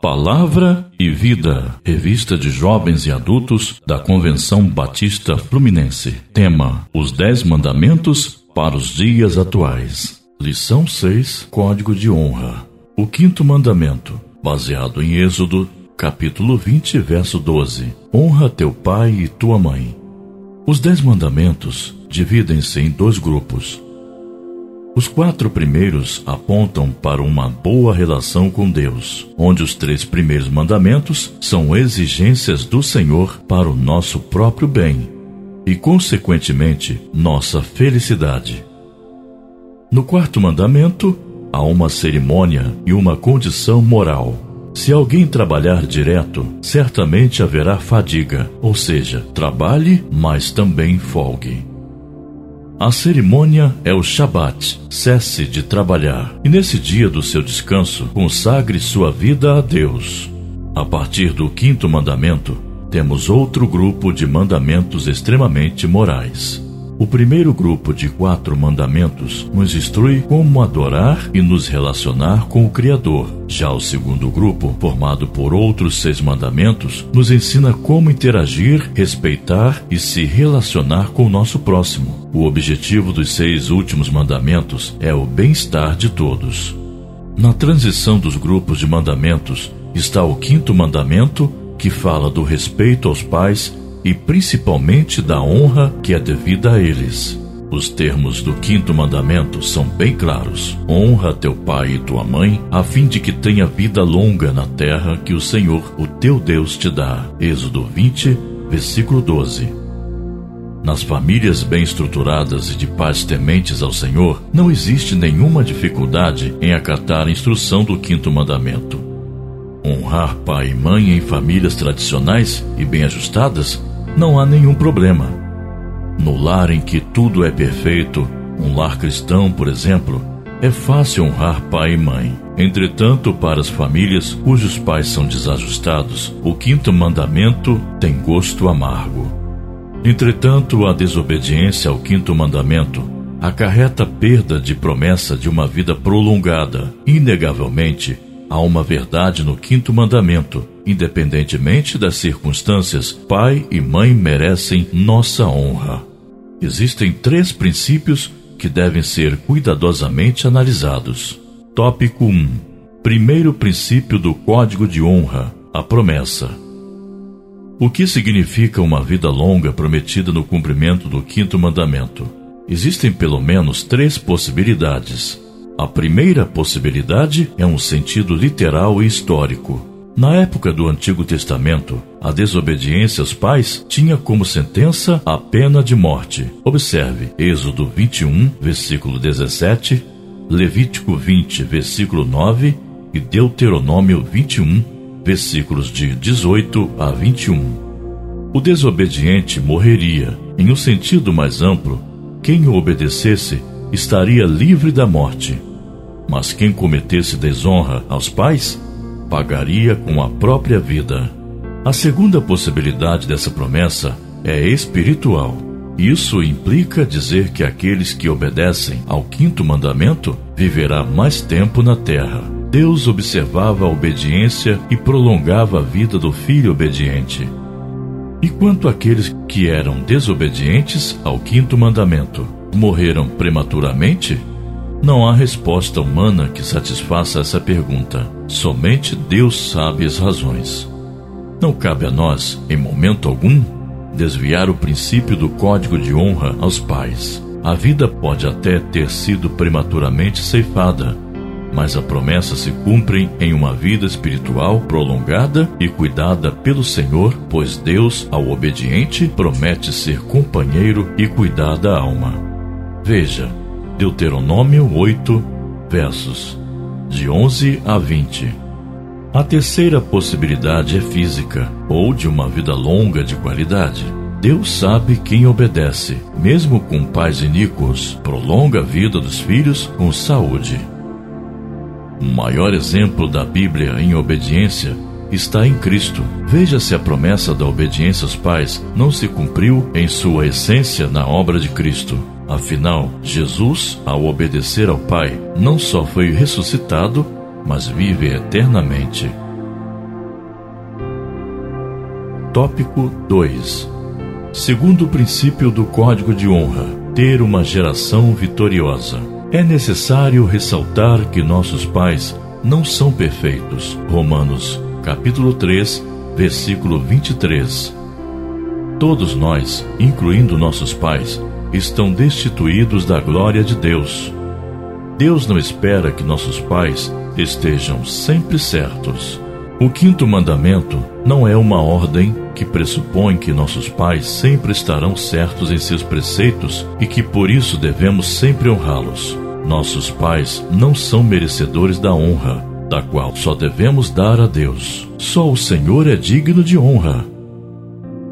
Palavra e Vida, revista de jovens e adultos da Convenção Batista Fluminense. Tema: Os Dez Mandamentos para os Dias Atuais. Lição 6: Código de Honra. O quinto mandamento, baseado em Êxodo, capítulo 20, verso 12: Honra teu pai e tua mãe. Os Dez Mandamentos dividem-se em dois grupos. Os quatro primeiros apontam para uma boa relação com Deus, onde os três primeiros mandamentos são exigências do Senhor para o nosso próprio bem e, consequentemente, nossa felicidade. No quarto mandamento, há uma cerimônia e uma condição moral. Se alguém trabalhar direto, certamente haverá fadiga, ou seja, trabalhe, mas também folgue. A cerimônia é o Shabat, cesse de trabalhar, e nesse dia do seu descanso, consagre sua vida a Deus. A partir do quinto mandamento, temos outro grupo de mandamentos extremamente morais. O primeiro grupo de quatro mandamentos nos instrui como adorar e nos relacionar com o Criador. Já o segundo grupo, formado por outros seis mandamentos, nos ensina como interagir, respeitar e se relacionar com o nosso próximo. O objetivo dos seis últimos mandamentos é o bem-estar de todos. Na transição dos grupos de mandamentos está o quinto mandamento, que fala do respeito aos pais e principalmente da honra que é devida a eles. Os termos do quinto mandamento são bem claros: honra teu pai e tua mãe, a fim de que tenha vida longa na terra que o Senhor, o teu Deus, te dá. Êxodo 20, versículo 12. Nas famílias bem estruturadas e de pais tementes ao Senhor, não existe nenhuma dificuldade em acatar a instrução do quinto mandamento. Honrar pai e mãe em famílias tradicionais e bem ajustadas não há nenhum problema. No lar em que tudo é perfeito, um lar cristão, por exemplo, é fácil honrar pai e mãe. Entretanto, para as famílias cujos pais são desajustados, o quinto mandamento tem gosto amargo. Entretanto, a desobediência ao quinto mandamento acarreta perda de promessa de uma vida prolongada. Inegavelmente, há uma verdade no quinto mandamento Independentemente das circunstâncias, pai e mãe merecem nossa honra. Existem três princípios que devem ser cuidadosamente analisados. Tópico 1. Primeiro princípio do Código de Honra: a promessa. O que significa uma vida longa prometida no cumprimento do quinto mandamento? Existem pelo menos três possibilidades. A primeira possibilidade é um sentido literal e histórico. Na época do Antigo Testamento, a desobediência aos pais tinha como sentença a pena de morte. Observe Êxodo 21, versículo 17, Levítico 20, versículo 9 e Deuteronômio 21, versículos de 18 a 21. O desobediente morreria. Em um sentido mais amplo, quem o obedecesse estaria livre da morte. Mas quem cometesse desonra aos pais pagaria com a própria vida. A segunda possibilidade dessa promessa é espiritual. Isso implica dizer que aqueles que obedecem ao quinto mandamento viverá mais tempo na terra. Deus observava a obediência e prolongava a vida do filho obediente. E quanto àqueles que eram desobedientes ao quinto mandamento, morreram prematuramente? Não há resposta humana que satisfaça essa pergunta. Somente Deus sabe as razões. Não cabe a nós, em momento algum, desviar o princípio do código de honra aos pais. A vida pode até ter sido prematuramente ceifada, mas a promessa se cumpre em uma vida espiritual prolongada e cuidada pelo Senhor, pois Deus, ao obediente, promete ser companheiro e cuidar da alma. Veja, Deuteronômio 8, versos de 11 a 20. A terceira possibilidade é física, ou de uma vida longa de qualidade. Deus sabe quem obedece, mesmo com pais iníquos, prolonga a vida dos filhos com saúde. O maior exemplo da Bíblia em obediência está em Cristo. Veja se a promessa da obediência aos pais não se cumpriu em sua essência na obra de Cristo. Afinal, Jesus, ao obedecer ao Pai, não só foi ressuscitado, mas vive eternamente. Tópico 2 Segundo o princípio do Código de Honra, ter uma geração vitoriosa. É necessário ressaltar que nossos pais não são perfeitos. Romanos, capítulo 3, versículo 23. Todos nós, incluindo nossos pais, estão destituídos da glória de Deus. Deus não espera que nossos pais estejam sempre certos. O quinto mandamento não é uma ordem que pressupõe que nossos pais sempre estarão certos em seus preceitos e que por isso devemos sempre honrá-los. Nossos pais não são merecedores da honra, da qual só devemos dar a Deus. Só o Senhor é digno de honra.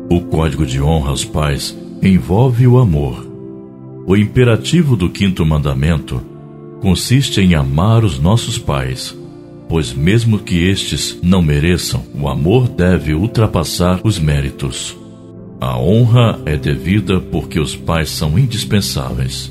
O código de honra aos pais envolve o amor. O imperativo do quinto mandamento consiste em amar os nossos pais pois mesmo que estes não mereçam, o amor deve ultrapassar os méritos. A honra é devida porque os pais são indispensáveis.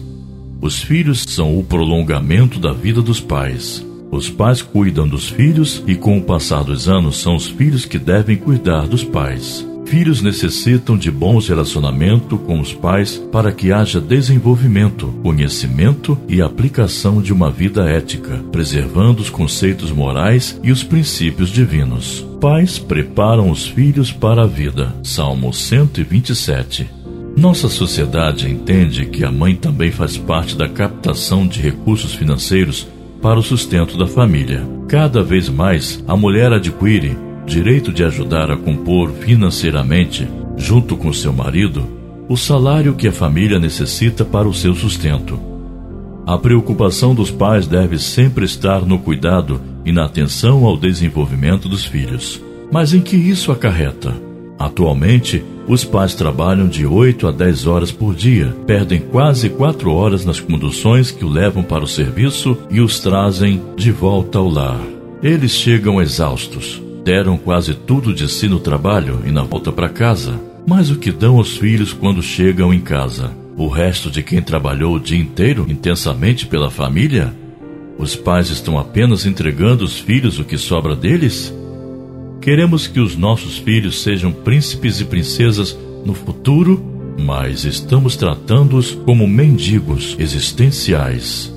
Os filhos são o prolongamento da vida dos pais. Os pais cuidam dos filhos e, com o passar dos anos, são os filhos que devem cuidar dos pais. Filhos necessitam de bons relacionamentos com os pais para que haja desenvolvimento, conhecimento e aplicação de uma vida ética, preservando os conceitos morais e os princípios divinos. Pais preparam os filhos para a vida. Salmo 127. Nossa sociedade entende que a mãe também faz parte da captação de recursos financeiros para o sustento da família. Cada vez mais, a mulher adquire direito de ajudar a compor financeiramente, junto com seu marido, o salário que a família necessita para o seu sustento. A preocupação dos pais deve sempre estar no cuidado e na atenção ao desenvolvimento dos filhos. Mas em que isso acarreta? Atualmente, os pais trabalham de 8 a 10 horas por dia, perdem quase 4 horas nas conduções que o levam para o serviço e os trazem de volta ao lar. Eles chegam exaustos, Deram quase tudo de si no trabalho e na volta para casa. Mas o que dão aos filhos quando chegam em casa? O resto de quem trabalhou o dia inteiro intensamente pela família? Os pais estão apenas entregando aos filhos o que sobra deles? Queremos que os nossos filhos sejam príncipes e princesas no futuro, mas estamos tratando-os como mendigos existenciais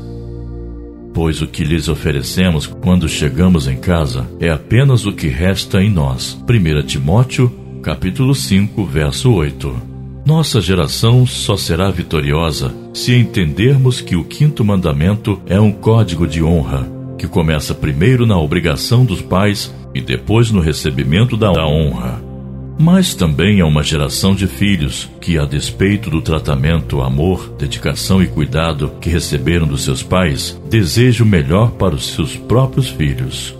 pois o que lhes oferecemos quando chegamos em casa é apenas o que resta em nós. 1 Timóteo, capítulo 5, verso 8. Nossa geração só será vitoriosa se entendermos que o quinto mandamento é um código de honra, que começa primeiro na obrigação dos pais e depois no recebimento da honra. Mas também é uma geração de filhos que, a despeito do tratamento, amor, dedicação e cuidado que receberam dos seus pais, desejam o melhor para os seus próprios filhos.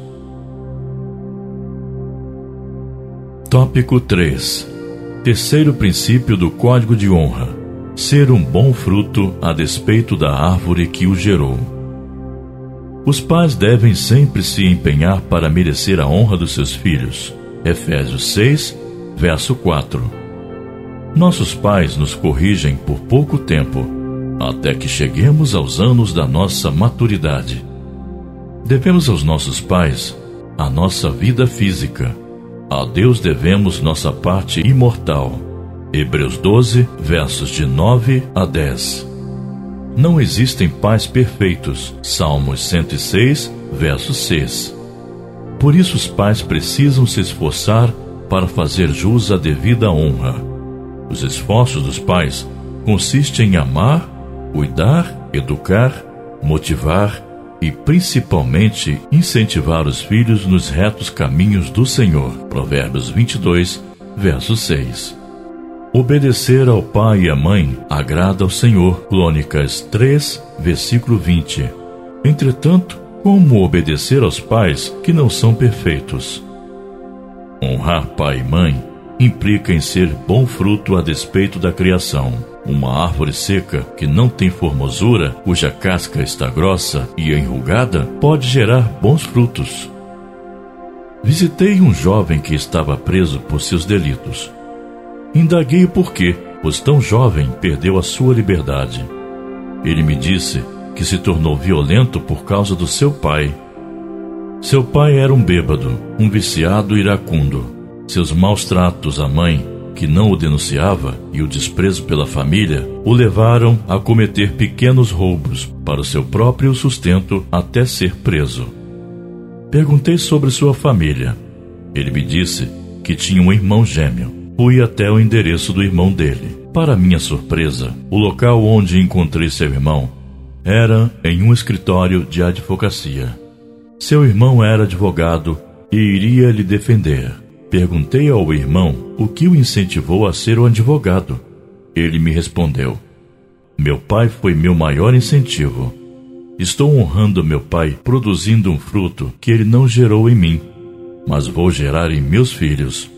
Tópico 3 Terceiro princípio do Código de Honra: ser um bom fruto a despeito da árvore que o gerou. Os pais devem sempre se empenhar para merecer a honra dos seus filhos. Efésios 6, verso 4. Nossos pais nos corrigem por pouco tempo, até que cheguemos aos anos da nossa maturidade. Devemos aos nossos pais a nossa vida física. A Deus devemos nossa parte imortal. Hebreus 12, versos de 9 a 10. Não existem pais perfeitos. Salmos 106, verso 6. Por isso os pais precisam se esforçar para fazer jus à devida honra. Os esforços dos pais consistem em amar, cuidar, educar, motivar e principalmente incentivar os filhos nos retos caminhos do Senhor. Provérbios 22, verso 6. Obedecer ao pai e à mãe agrada ao Senhor. Crônicas 3, versículo 20. Entretanto, como obedecer aos pais que não são perfeitos? Honrar pai e mãe implica em ser bom fruto a despeito da criação. Uma árvore seca que não tem formosura, cuja casca está grossa e enrugada, pode gerar bons frutos. Visitei um jovem que estava preso por seus delitos. Indaguei o porquê, pois tão jovem perdeu a sua liberdade. Ele me disse que se tornou violento por causa do seu pai seu pai era um bêbado, um viciado iracundo. Seus maus tratos à mãe, que não o denunciava, e o desprezo pela família, o levaram a cometer pequenos roubos para o seu próprio sustento até ser preso. Perguntei sobre sua família. Ele me disse que tinha um irmão gêmeo. Fui até o endereço do irmão dele. Para minha surpresa, o local onde encontrei seu irmão era em um escritório de advocacia. Seu irmão era advogado e iria lhe defender. Perguntei ao irmão o que o incentivou a ser um advogado. Ele me respondeu: Meu pai foi meu maior incentivo. Estou honrando meu pai produzindo um fruto que ele não gerou em mim, mas vou gerar em meus filhos.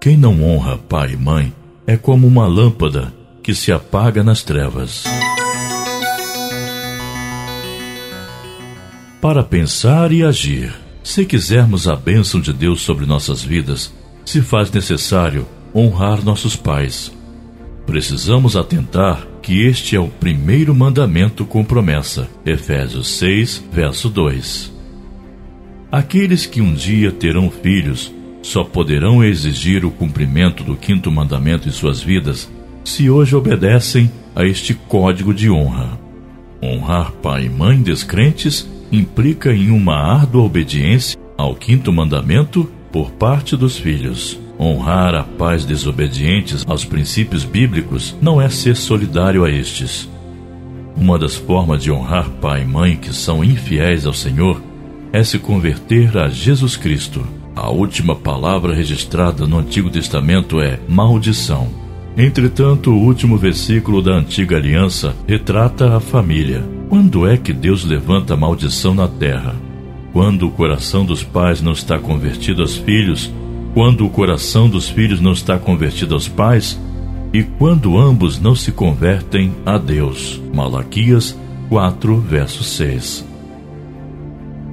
Quem não honra pai e mãe é como uma lâmpada que se apaga nas trevas. Para pensar e agir, se quisermos a bênção de Deus sobre nossas vidas, se faz necessário honrar nossos pais. Precisamos atentar que este é o primeiro mandamento com promessa. Efésios 6, verso 2. Aqueles que um dia terão filhos só poderão exigir o cumprimento do quinto mandamento em suas vidas se hoje obedecem a este código de honra. Honrar pai e mãe descrentes implica em uma árdua obediência ao quinto mandamento por parte dos filhos. Honrar a pais desobedientes aos princípios bíblicos não é ser solidário a estes. Uma das formas de honrar pai e mãe que são infiéis ao Senhor é se converter a Jesus Cristo. A última palavra registrada no Antigo Testamento é maldição. Entretanto, o último versículo da antiga aliança retrata a família. Quando é que Deus levanta a maldição na terra? Quando o coração dos pais não está convertido aos filhos, quando o coração dos filhos não está convertido aos pais, e quando ambos não se convertem a Deus. Malaquias 4, verso 6.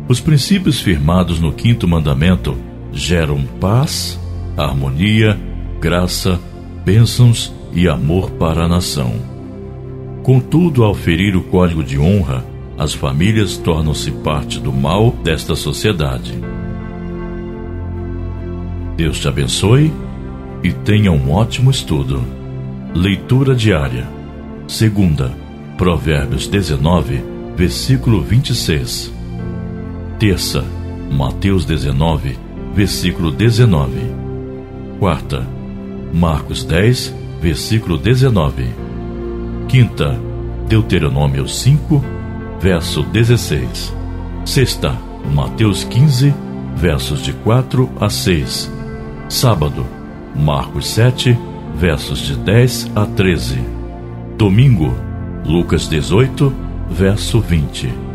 Os princípios firmados no quinto mandamento geram paz, harmonia, graça, bênçãos e amor para a nação. Contudo, ao ferir o código de honra, as famílias tornam-se parte do mal desta sociedade. Deus te abençoe e tenha um ótimo estudo. Leitura diária. Segunda, Provérbios 19, versículo 26. Terça, Mateus 19, versículo 19. Quarta, Marcos 10, versículo 19. Quinta, Deuteronômio 5, verso 16. Sexta, Mateus 15, versos de 4 a 6. Sábado, Marcos 7, versos de 10 a 13. Domingo, Lucas 18, verso 20.